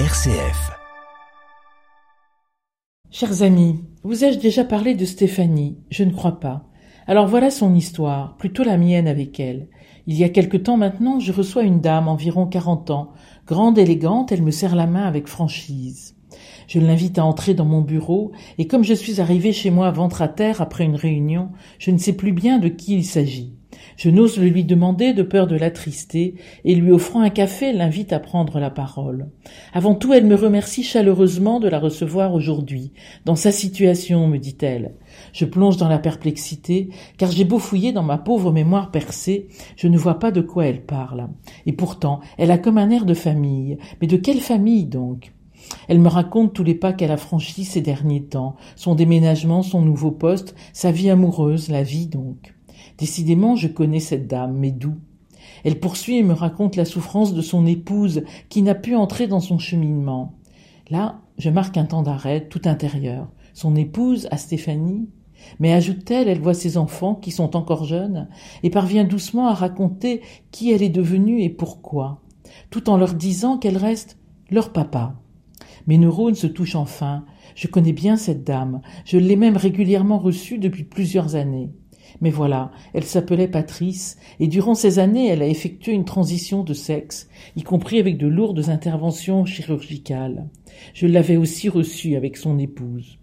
RCF. Chers amis, vous ai-je déjà parlé de Stéphanie? Je ne crois pas. Alors voilà son histoire, plutôt la mienne avec elle. Il y a quelque temps maintenant, je reçois une dame, environ quarante ans. Grande, élégante, elle me serre la main avec franchise. Je l'invite à entrer dans mon bureau, et comme je suis arrivé chez moi ventre à terre après une réunion, je ne sais plus bien de qui il s'agit. Je n'ose le lui demander de peur de l'attrister, et lui offrant un café, l'invite à prendre la parole. Avant tout, elle me remercie chaleureusement de la recevoir aujourd'hui. Dans sa situation, me dit-elle. Je plonge dans la perplexité, car j'ai beau fouiller dans ma pauvre mémoire percée, je ne vois pas de quoi elle parle. Et pourtant, elle a comme un air de famille. Mais de quelle famille donc? Elle me raconte tous les pas qu'elle a franchis ces derniers temps, son déménagement, son nouveau poste, sa vie amoureuse, la vie donc. Décidément, je connais cette dame, mais d'où? Elle poursuit et me raconte la souffrance de son épouse qui n'a pu entrer dans son cheminement. Là, je marque un temps d'arrêt tout intérieur. Son épouse, à Stéphanie? Mais ajoute-t-elle, elle voit ses enfants qui sont encore jeunes et parvient doucement à raconter qui elle est devenue et pourquoi, tout en leur disant qu'elle reste leur papa. Mes neurones se touchent enfin. Je connais bien cette dame. Je l'ai même régulièrement reçue depuis plusieurs années. Mais voilà, elle s'appelait Patrice, et durant ces années elle a effectué une transition de sexe, y compris avec de lourdes interventions chirurgicales. Je l'avais aussi reçue avec son épouse.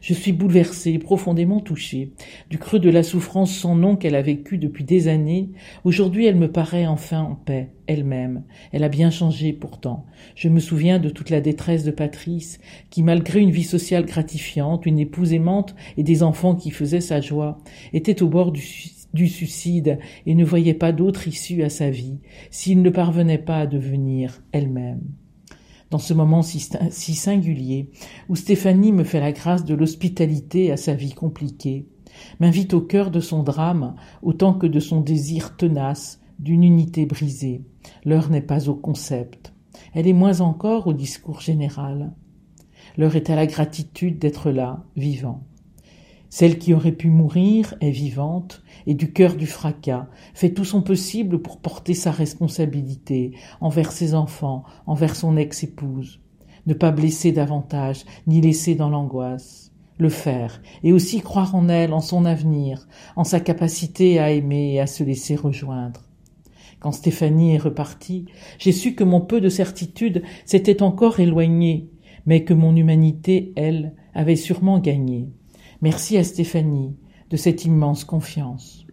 Je suis bouleversé, profondément touché. Du creux de la souffrance sans nom qu'elle a vécue depuis des années, aujourd'hui elle me paraît enfin en paix, elle-même. Elle a bien changé pourtant. Je me souviens de toute la détresse de Patrice, qui malgré une vie sociale gratifiante, une épouse aimante et des enfants qui faisaient sa joie, était au bord du suicide et ne voyait pas d'autre issue à sa vie s'il ne parvenait pas à devenir elle-même dans ce moment si, singulier, où Stéphanie me fait la grâce de l'hospitalité à sa vie compliquée, m'invite au cœur de son drame autant que de son désir tenace d'une unité brisée. L'heure n'est pas au concept, elle est moins encore au discours général. L'heure est à la gratitude d'être là, vivant. Celle qui aurait pu mourir est vivante et du cœur du fracas fait tout son possible pour porter sa responsabilité envers ses enfants, envers son ex-épouse. Ne pas blesser davantage, ni laisser dans l'angoisse. Le faire, et aussi croire en elle, en son avenir, en sa capacité à aimer et à se laisser rejoindre. Quand Stéphanie est repartie, j'ai su que mon peu de certitude s'était encore éloigné, mais que mon humanité, elle, avait sûrement gagné. Merci à Stéphanie de cette immense confiance.